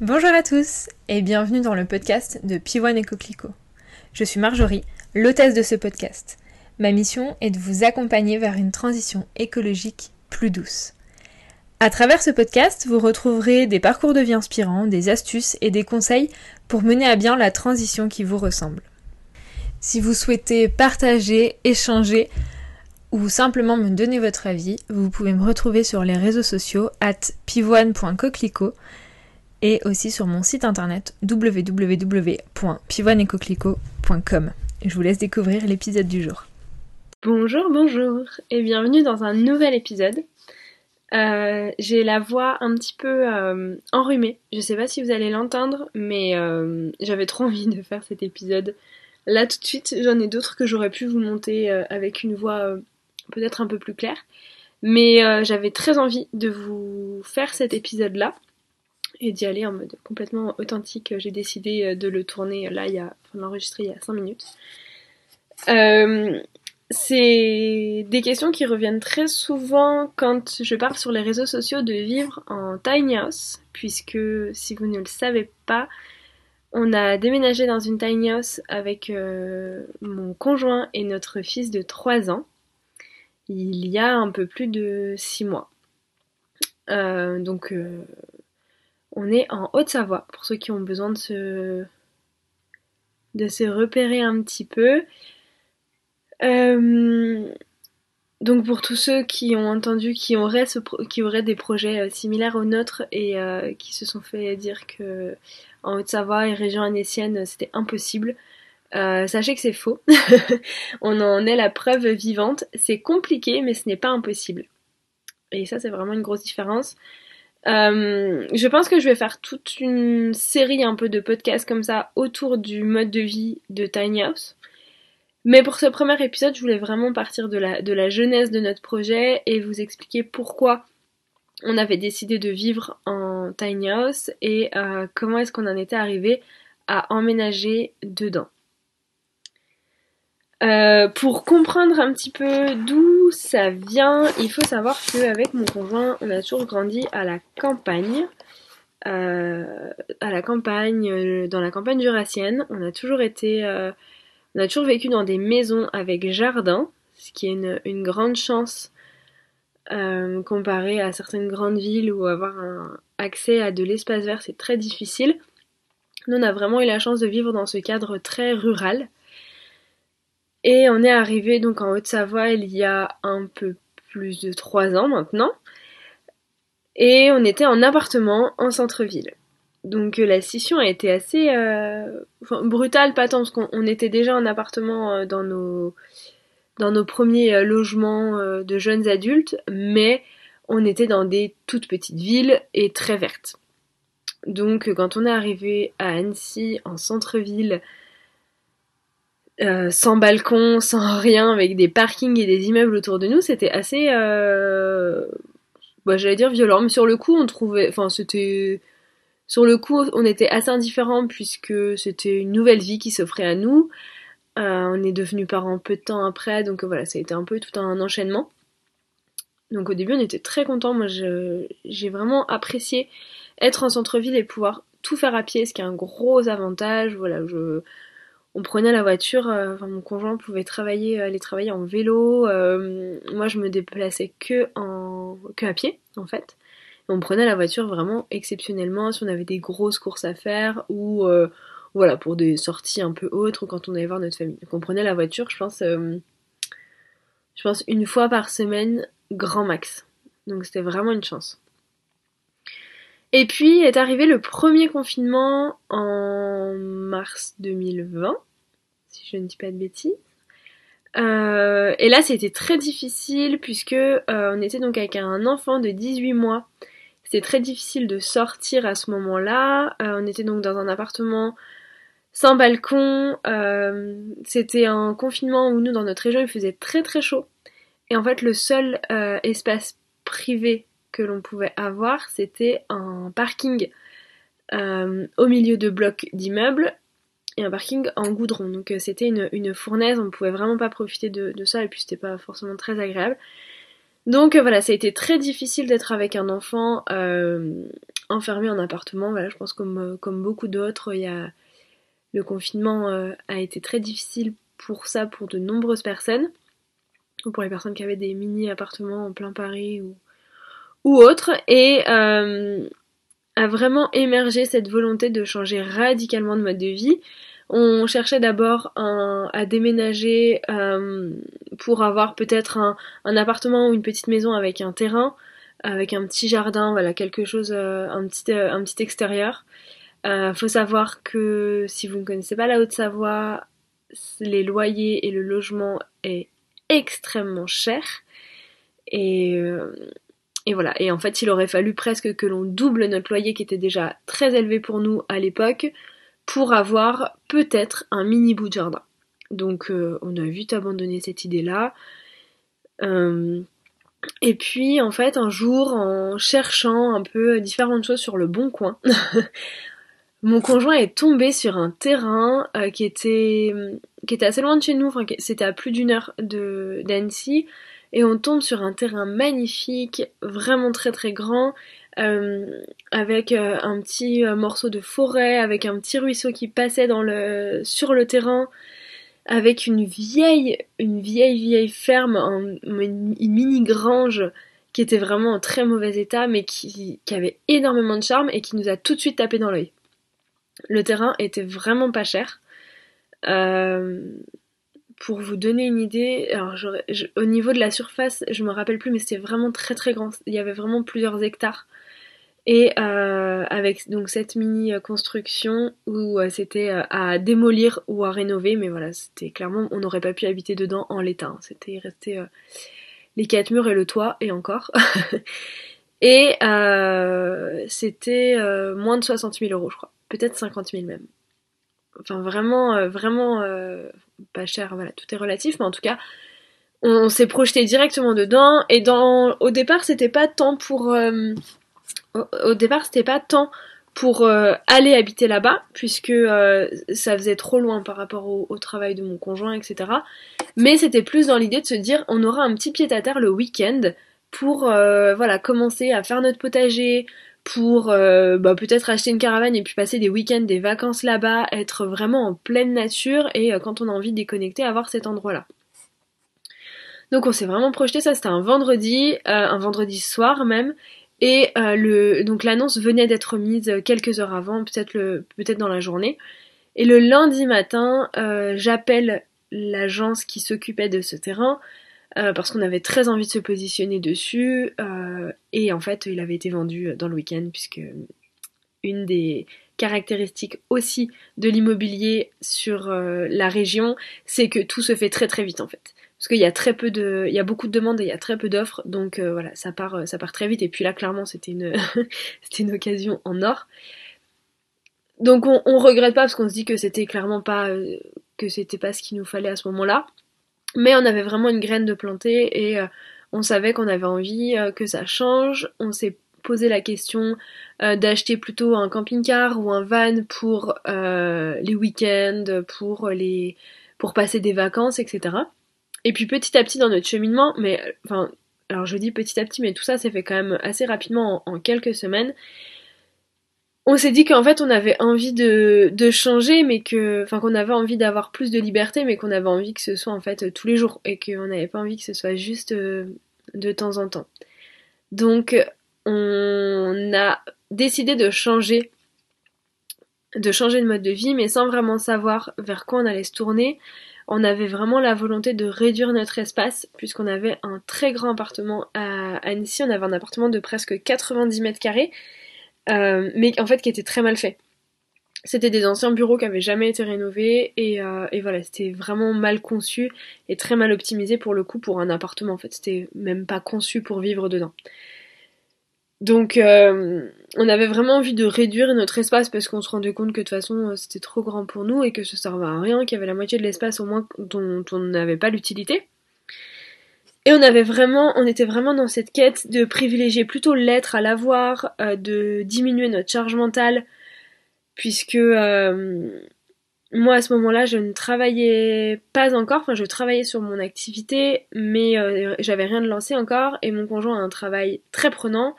Bonjour à tous et bienvenue dans le podcast de Pivoine et Coquelicot. Je suis Marjorie, l'hôtesse de ce podcast. Ma mission est de vous accompagner vers une transition écologique plus douce. À travers ce podcast, vous retrouverez des parcours de vie inspirants, des astuces et des conseils pour mener à bien la transition qui vous ressemble. Si vous souhaitez partager, échanger ou simplement me donner votre avis, vous pouvez me retrouver sur les réseaux sociaux at pivoine.coquelicot et aussi sur mon site internet www.pivoinecoquelicot.com. Je vous laisse découvrir l'épisode du jour. Bonjour, bonjour et bienvenue dans un nouvel épisode. Euh, j'ai la voix un petit peu euh, enrhumée. Je sais pas si vous allez l'entendre, mais euh, j'avais trop envie de faire cet épisode. Là tout de suite, j'en ai d'autres que j'aurais pu vous monter avec une voix peut-être un peu plus claire. Mais j'avais très envie de vous faire cet épisode-là et d'y aller en mode complètement authentique. J'ai décidé de le tourner là, il y a, enfin, l'enregistrer il y a 5 minutes. Euh, c'est des questions qui reviennent très souvent quand je parle sur les réseaux sociaux de vivre en tiny house, puisque si vous ne le savez pas, on a déménagé dans une tiny house avec euh, mon conjoint et notre fils de 3 ans il y a un peu plus de 6 mois. Euh, donc euh, on est en Haute-Savoie pour ceux qui ont besoin de se repérer un petit peu. Euh, donc pour tous ceux qui ont entendu, qui auraient, qui auraient des projets euh, similaires aux nôtres et euh, qui se sont fait dire que en Haute-Savoie et région annécienne c'était impossible, sachez que c'est faux. On en est la preuve vivante. C'est compliqué mais ce n'est pas impossible. Et ça c'est vraiment une grosse différence. Je pense que je vais faire toute une série un peu de podcasts comme ça autour du mode de vie de Tiny House. Mais pour ce premier épisode, je voulais vraiment partir de la, de la jeunesse de notre projet et vous expliquer pourquoi on avait décidé de vivre en tiny house et euh, comment est-ce qu'on en était arrivé à emménager dedans. Euh, pour comprendre un petit peu d'où ça vient, il faut savoir qu'avec mon conjoint, on a toujours grandi à la campagne. Euh, à la campagne, dans la campagne jurassienne. On a toujours été on a toujours vécu dans des maisons avec jardin, ce qui est une, grande chance euh, comparé à certaines grandes villes où avoir un accès à de l'espace vert c'est très difficile. Nous on a vraiment eu la chance de vivre dans ce cadre très rural. Et on est arrivé donc en Haute-Savoie il y a un peu plus de trois ans maintenant. Et on était en appartement en centre-ville. Donc euh, la scission a été assez euh, brutale, pas tant parce qu'on était déjà en appartement euh, dans nos dans nos premiers logements de jeunes adultes, mais on était dans des toutes petites villes et très vertes. Donc quand on est arrivé à Annecy, en centre-ville, sans balcon, sans rien, avec des parkings et des immeubles autour de nous, c'était assez, bah, j'allais dire violent, mais sur le coup on trouvait, enfin c'était sur le coup, on était assez indifférents puisque c'était une nouvelle vie qui s'offrait à nous. Euh, on est devenus parents peu de temps après, donc voilà, ça a été un peu tout un enchaînement. Donc au début, on était très contents. Moi, j'ai vraiment apprécié être en centre-ville et pouvoir tout faire à pied, ce qui est un gros avantage. Voilà, je, on prenait la voiture. Euh, enfin, mon conjoint pouvait travailler, aller travailler en vélo. Euh, moi, je me déplaçais que en que à pied, en fait on prenait la voiture vraiment exceptionnellement si on avait des grosses courses à faire ou euh, voilà pour des sorties un peu autres ou quand on allait voir notre famille. Donc on prenait la voiture, je pense, euh, je pense une fois par semaine, grand max. Donc c'était vraiment une chance. Et puis est arrivé le premier confinement en mars 2020, si je ne dis pas de bêtises. Euh, et là, c'était très difficile puisque on était donc avec un enfant de 18 mois c'était très difficile de sortir à ce moment-là. Euh, on était donc dans un appartement sans balcon. Euh, c'était un confinement où nous, dans notre région, il faisait très très chaud. Et en fait, le seul euh, espace privé que l'on pouvait avoir, c'était un parking au milieu de blocs d'immeubles et un parking en goudron. Donc c'était une, fournaise, on pouvait vraiment pas profiter de, ça et puis c'était pas forcément très agréable. Donc euh, voilà, ça a été très difficile d'être avec un enfant euh, enfermé en appartement. Voilà, je pense comme, comme beaucoup d'autres, il y a le confinement a été très difficile pour ça pour de nombreuses personnes, ou pour les personnes qui avaient des mini appartements en plein Paris ou, ou autres, et a vraiment émergé cette volonté de changer radicalement de mode de vie. On cherchait d'abord à déménager euh, pour avoir peut-être un, appartement ou une petite maison avec un terrain, avec un petit jardin, voilà quelque chose, euh, un petit euh, un petit extérieur. faut savoir que si vous ne connaissez pas la Haute-Savoie, les loyers et le logement est extrêmement cher et et voilà. Et en fait, il aurait fallu presque que l'on double notre loyer qui était déjà très élevé pour nous à l'époque pour avoir peut-être un mini bout de jardin. Donc euh, on a vite abandonné cette idée-là. Euh, et puis en fait un jour en cherchant un peu différentes choses sur le bon coin, mon conjoint est tombé sur un terrain euh, qui était qui était assez loin de chez nous, enfin c'était à plus d'une heure d'Annecy, et on tombe sur un terrain magnifique, vraiment très très grand, euh, avec euh, un petit euh, morceau de forêt, avec un petit ruisseau qui passait sur le terrain, avec une vieille, une vieille vieille ferme, une, mini grange qui était vraiment en très mauvais état, mais qui avait énormément de charme et qui nous a tout de suite tapé dans l'œil. Le terrain était vraiment pas cher. Pour vous donner une idée, alors au niveau de la surface, je me rappelle plus, mais c'était vraiment très très grand. Il y avait vraiment plusieurs hectares. Et euh, avec donc cette mini construction où euh, c'était euh, à démolir ou à rénover, mais voilà, c'était clairement on n'aurait pas pu habiter dedans en l'état. Hein. C'était resté les quatre murs et le toit et encore. et c'était moins de 60 000 euros, je crois, peut-être 50 000 même. Enfin vraiment, vraiment pas cher. Voilà, tout est relatif, mais en tout cas, on, s'est projeté directement dedans. Et au départ, c'était pas tant pour au, départ, c'était pas tant pour euh, aller habiter là-bas, puisque euh, ça faisait trop loin par rapport au, travail de mon conjoint, etc. Mais c'était plus dans l'idée de se dire, on aura un petit pied à terre le week-end pour euh, voilà commencer à faire notre potager, pour bah, peut-être acheter une caravane et puis passer des week-ends, des vacances là-bas, être vraiment en pleine nature et quand on a envie de déconnecter, avoir cet endroit-là. Donc on s'est vraiment projeté, ça c'était un vendredi, un vendredi soir même, et euh, le, donc l'annonce venait d'être mise quelques heures avant, peut-être peut-être dans la journée. Et le lundi matin, euh, j'appelle l'agence qui s'occupait de ce terrain euh, parce qu'on avait très envie de se positionner dessus. et en fait, il avait été vendu dans le week-end puisque une des caractéristiques aussi de l'immobilier sur la région, c'est que tout se fait très très vite en fait parce qu'il y a très peu de, il y a beaucoup de demandes et il y a très peu d'offres, donc euh, voilà, ça part, euh, ça part très vite. Et puis là, clairement, c'était une, c'était une occasion en or. Donc on, on regrette pas parce qu'on se dit que c'était clairement pas, euh, que c'était pas ce qu'il nous fallait à ce moment-là. Mais on avait vraiment une graine de planter et on savait qu'on avait envie que ça change. On s'est posé la question d'acheter plutôt un camping-car ou un van pour les week-ends, pour les, pour passer des vacances, etc. Et puis petit à petit dans notre cheminement, mais enfin, alors je dis petit à petit, mais tout ça s'est fait quand même assez rapidement en, quelques semaines. On s'est dit qu'en fait on avait envie de, changer, mais que, enfin qu'on avait envie d'avoir plus de liberté, mais qu'on avait envie que ce soit en fait tous les jours et qu'on n'avait pas envie que ce soit juste euh, de temps en temps. Donc on a décidé de changer de changer de mode de vie, mais sans vraiment savoir vers quoi on allait se tourner. On avait vraiment la volonté de réduire notre espace puisqu'on avait un très grand appartement à Annecy, on avait un appartement de presque 90 mètres carrés, euh, mais en fait qui était très mal fait. C'était des anciens bureaux qui avaient jamais été rénovés et, euh, et voilà, c'était vraiment mal conçu et très mal optimisé pour le coup pour un appartement en fait, c'était même pas conçu pour vivre dedans. Donc euh, on avait vraiment envie de réduire notre espace parce qu'on se rendait compte que de toute façon euh, c'était trop grand pour nous et que ça servait à rien, qu'il y avait la moitié de l'espace au moins dont on n'avait pas l'utilité. Et on était vraiment dans cette quête de privilégier plutôt l'être à l'avoir, euh, de diminuer notre charge mentale, puisque moi à ce moment-là je ne travaillais pas encore, enfin je travaillais sur mon activité, mais j'avais rien de lancé encore et mon conjoint a un travail très prenant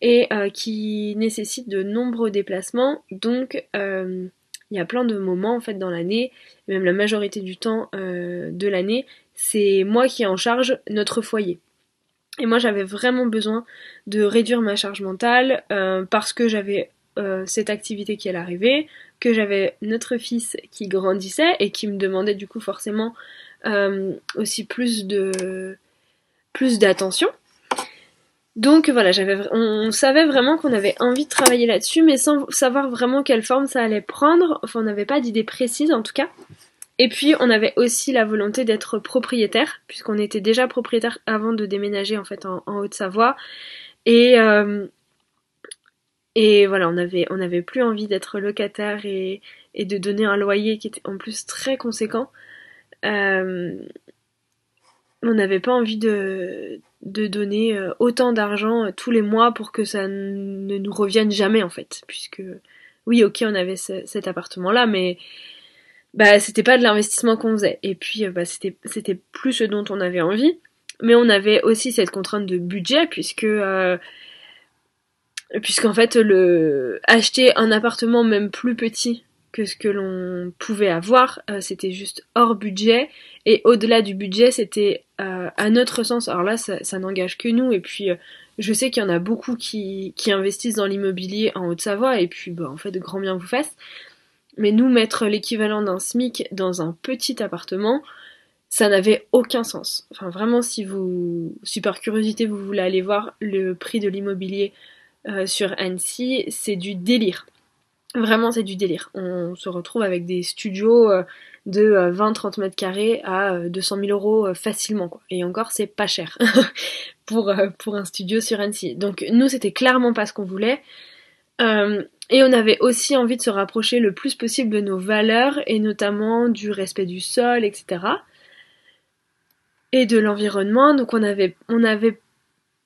et qui nécessite de nombreux déplacements. Donc il y a plein de moments en fait dans l'année, même la majorité du temps de l'année, c'est moi qui ai en charge notre foyer. Et moi j'avais vraiment besoin de réduire ma charge mentale parce que j'avais cette activité qui allait arriver, que j'avais notre fils qui grandissait et qui me demandait du coup forcément euh, aussi plus de plus d'attention. Donc voilà, j'avais, on, savait vraiment qu'on avait envie de travailler là-dessus, mais sans savoir vraiment quelle forme ça allait prendre. Enfin, on n'avait pas d'idée précise en tout cas. Et puis, on avait aussi la volonté d'être propriétaire, puisqu'on était déjà propriétaire avant de déménager en fait en, Haute-Savoie. Et euh, et voilà, on avait, on plus envie d'être locataire et, de donner un loyer qui était en plus très conséquent. Euh, on n'avait pas envie de, donner euh, autant d'argent tous les mois pour que ça ne nous revienne jamais en fait. Puisque, oui, ok, on avait cet appartement-là, mais bah, c'était pas de l'investissement qu'on faisait. Et puis, bah, c'était, plus ce dont on avait envie. Mais on avait aussi cette contrainte de budget, puisque puisqu'en fait le acheter un appartement même plus petit que ce que l'on pouvait avoir, euh, c'était juste hors budget et au-delà du budget, c'était euh, à notre sens. Alors là, ça, n'engage que nous et puis euh, je sais qu'il y en a beaucoup qui, qui investissent dans l'immobilier en Haute-Savoie et puis bah, en fait, de grand bien vous fasse. Mais nous mettre l'équivalent d'un SMIC dans un petit appartement, ça n'avait aucun sens. Enfin vraiment, si vous, si par curiosité vous voulez aller voir le prix de l'immobilier euh, sur Annecy, c'est du délire. Vraiment, c'est du délire. On se retrouve avec des studios euh, de 20-30 euh, mètres carrés à 200 000 euros facilement. Quoi. Et encore, c'est pas cher pour, pour un studio sur Annecy. Donc nous, c'était clairement pas ce qu'on voulait. Et on avait aussi envie de se rapprocher le plus possible de nos valeurs, et notamment du respect du sol, etc. Et de l'environnement. Donc on avait, on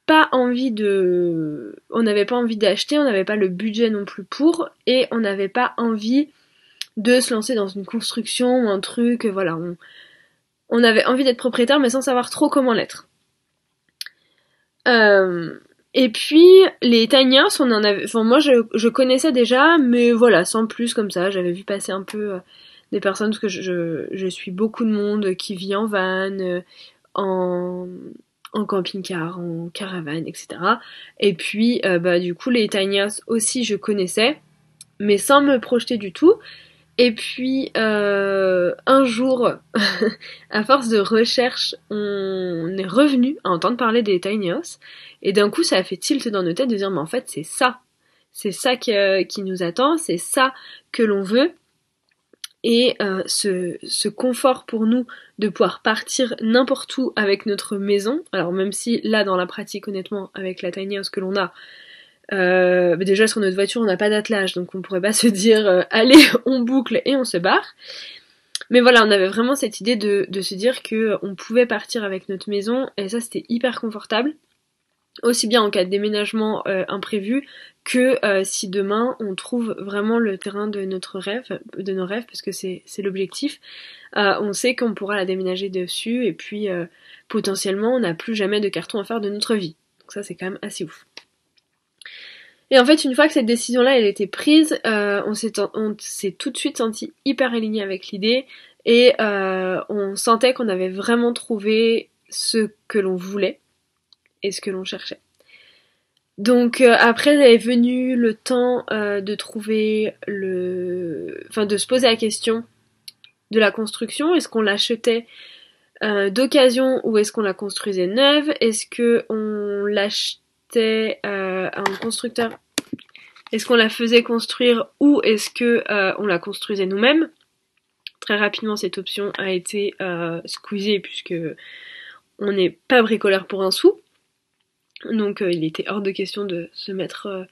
pas envie de. On n'avait pas envie d'acheter, on n'avait pas le budget non plus pour, et on n'avait pas envie de se lancer dans une construction ou un truc, voilà. On, on avait envie d'être propriétaire, mais sans savoir trop comment l'être. Euh, et puis les tiny on en avait. Enfin, moi, je, connaissais déjà, mais voilà, sans plus comme ça. J'avais vu passer un peu euh, des personnes parce que je, suis beaucoup de monde qui vit en van, euh, en camping-car, en caravane, etc. Et puis, euh, bah, du coup, les tiny aussi, je connaissais, mais sans me projeter du tout. Et puis, euh, un jour, à force de recherche, on est revenu à entendre parler des tiny house. Et d'un coup, ça a fait tilt dans nos têtes de dire, mais en fait, c'est ça. C'est ça qui nous attend, c'est ça que l'on veut et euh, ce, confort pour nous de pouvoir partir n'importe où avec notre maison. Alors même si là dans la pratique honnêtement avec la tiny house que l'on a, euh, bah, déjà sur notre voiture on n'a pas d'attelage donc on pourrait pas se dire euh, allez on boucle et on se barre. Mais voilà on avait vraiment cette idée de, de se dire que on pouvait partir avec notre maison et ça c'était hyper confortable aussi bien en cas de déménagement euh, imprévu que euh, si demain on trouve vraiment le terrain de notre rêve, de nos rêves, parce que c'est l'objectif, euh, on sait qu'on pourra la déménager dessus et puis potentiellement on n'a plus jamais de carton à faire de notre vie. Donc ça c'est quand même assez ouf. Et en fait, une fois que cette décision-là elle était prise, on s'est tout de suite senti hyper aligné avec l'idée et on sentait qu'on avait vraiment trouvé ce que l'on voulait et ce que l'on cherchait. Donc euh, après est venu le temps euh, de trouver le, enfin de se poser la question de la construction. Est-ce qu'on l'achetait euh, d'occasion ou est-ce qu'on la construisait neuve? Est-ce que on l'achetait à un constructeur Est-ce qu'on la faisait construire ou est-ce que on la construisait nous-mêmes? Très rapidement cette option a été squeezée puisque on n'est pas bricoleur pour un sou. Donc euh, il était hors de question de se mettre euh,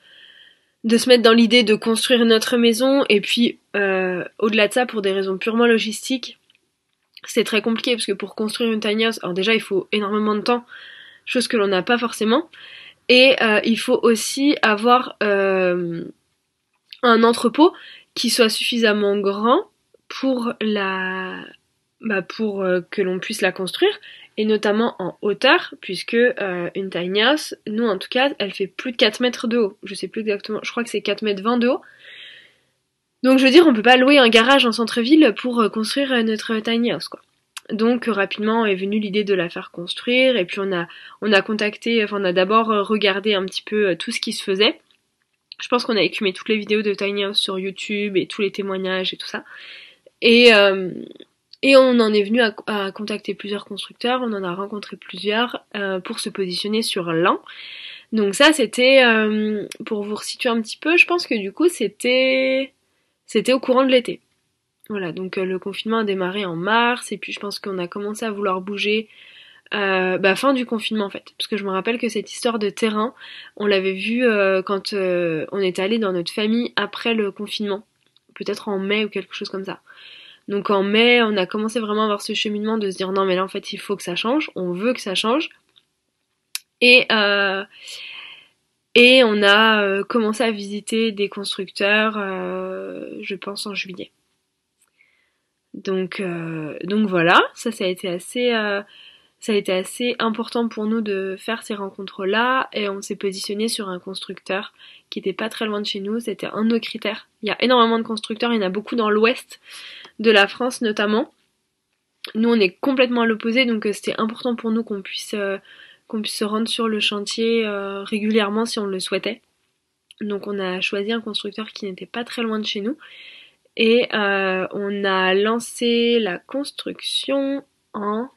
de se mettre dans l'idée de construire notre maison. Et puis euh, au-delà de ça pour des raisons purement logistiques c'est très compliqué parce que pour construire une tiny house alors déjà il faut énormément de temps chose que l'on n'a pas forcément et il faut aussi avoir un entrepôt qui soit suffisamment grand pour la bah pour que l'on puisse la construire et notamment en hauteur, puisque euh, une tiny house, nous en tout cas, elle fait plus de 4 mètres de haut. Je sais plus exactement, je crois que c'est 4 mètres 20 de haut. Donc je veux dire, on peut pas louer un garage en centre-ville pour euh, construire euh, notre tiny house, quoi. Donc rapidement est venue l'idée de la faire construire et puis on a on a contacté, enfin on a d'abord regardé un petit peu tout ce qui se faisait. Je pense qu'on a écumé toutes les vidéos de Tiny House sur YouTube et tous les témoignages et tout ça. Et, euh, on en est venu à, contacter plusieurs constructeurs, on en a rencontré plusieurs euh, pour se positionner sur l'an. Donc ça c'était euh, pour vous resituer un petit peu, je pense que du coup c'était c'était au courant de l'été. Voilà, donc le confinement a démarré en mars et puis je pense qu'on a commencé à vouloir bouger euh, bah, fin du confinement en fait. Parce que je me rappelle que cette histoire de terrain, on l'avait vu euh, quand euh, on était allé dans notre famille après le confinement. Peut-être en mai ou quelque chose comme ça. Donc en mai, on a commencé vraiment à avoir ce cheminement de se dire non mais là en fait il faut que ça change, on veut que ça change. Et, et on a commencé à visiter des constructeurs, je pense en juillet. Donc, donc voilà, ça ça a été assez ça a été assez important pour nous de faire ces rencontres-là et on s'est positionné sur un constructeur qui était pas très loin de chez nous, c'était un de nos critères. Il y a énormément de constructeurs, il y en a beaucoup dans l'ouest de la France notamment. Nous on est complètement à l'opposé donc euh, c'était important pour nous qu'on puisse euh, qu'on puisse se rendre sur le chantier euh, régulièrement si on le souhaitait. Donc on a choisi un constructeur qui n'était pas très loin de chez nous et on a lancé la construction en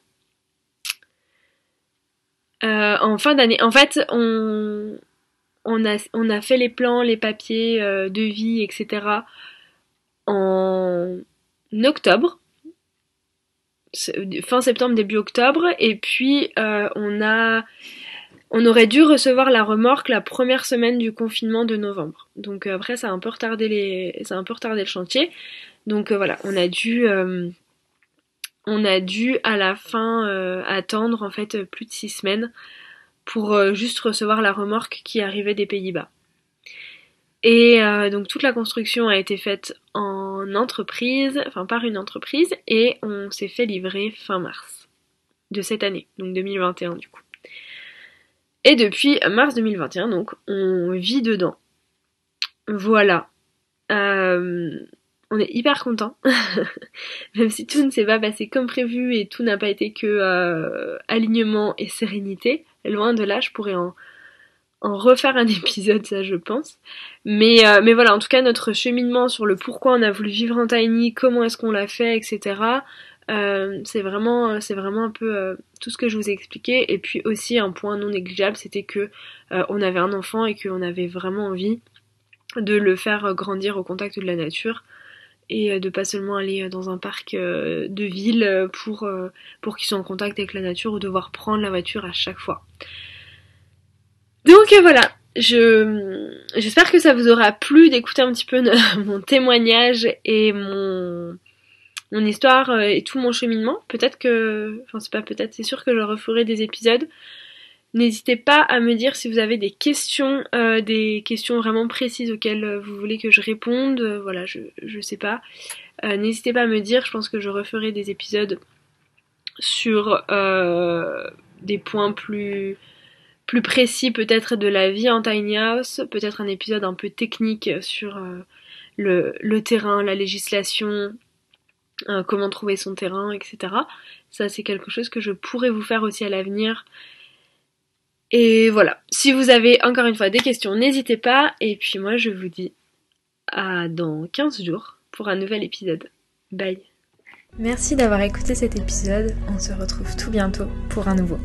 euh, fin d'année. En fait, on, a, fait les plans, les papiers euh, de vie, etc. en octobre. Fin septembre, début octobre. Et puis, euh, on a. On aurait dû recevoir la remorque la première semaine du confinement de novembre. Donc après, ça a un peu retardé les, ça a un peu retardé le chantier. Donc voilà, on a dû on a dû à la fin euh, attendre en fait plus de six semaines pour euh, juste recevoir la remorque qui arrivait des Pays-Bas. Et euh, donc toute la construction a été faite en entreprise, enfin par une entreprise, et on s'est fait livrer fin mars de cette année, donc 2021 du coup. Et depuis mars 2021, donc on vit dedans. Voilà. Euh, on est hyper content, même si tout ne s'est pas passé comme prévu et tout n'a pas été que euh, alignement et sérénité. Loin de là, je pourrais en, refaire un épisode, ça je pense. Mais, euh, mais voilà, en tout cas, notre cheminement sur le pourquoi on a voulu vivre en tiny, comment est-ce qu'on l'a fait, etc. Euh, c'est vraiment, c'est vraiment un peu tout ce que je vous ai expliqué. Et puis aussi un point non négligeable, c'était que on avait un enfant et qu'on avait vraiment envie de le faire grandir au contact de la nature et euh, de pas seulement aller euh, dans un parc euh, de ville pour, pour qu'ils soient en contact avec la nature ou devoir prendre la voiture à chaque fois. Donc voilà, je j'espère que ça vous aura plu d'écouter un petit peu mon témoignage et mon mon histoire et tout mon cheminement. Peut-être que enfin c'est pas peut-être, c'est sûr que je referai des épisodes N'hésitez pas à me dire si vous avez des questions, euh, des questions vraiment précises auxquelles euh, vous voulez que je réponde. Euh, voilà, je, je sais pas. N'hésitez pas à me dire, je pense que je referai des épisodes sur des points plus, plus précis peut-être de la vie en tiny house, peut-être un épisode un peu technique sur le, terrain, la législation, comment trouver son terrain, etc. Ça c'est quelque chose que je pourrais vous faire aussi à l'avenir et voilà, si vous avez encore une fois des questions, n'hésitez pas. Et puis moi, je vous dis à dans 15 jours pour un nouvel épisode. Bye. Merci d'avoir écouté cet épisode. On se retrouve tout bientôt pour un nouveau.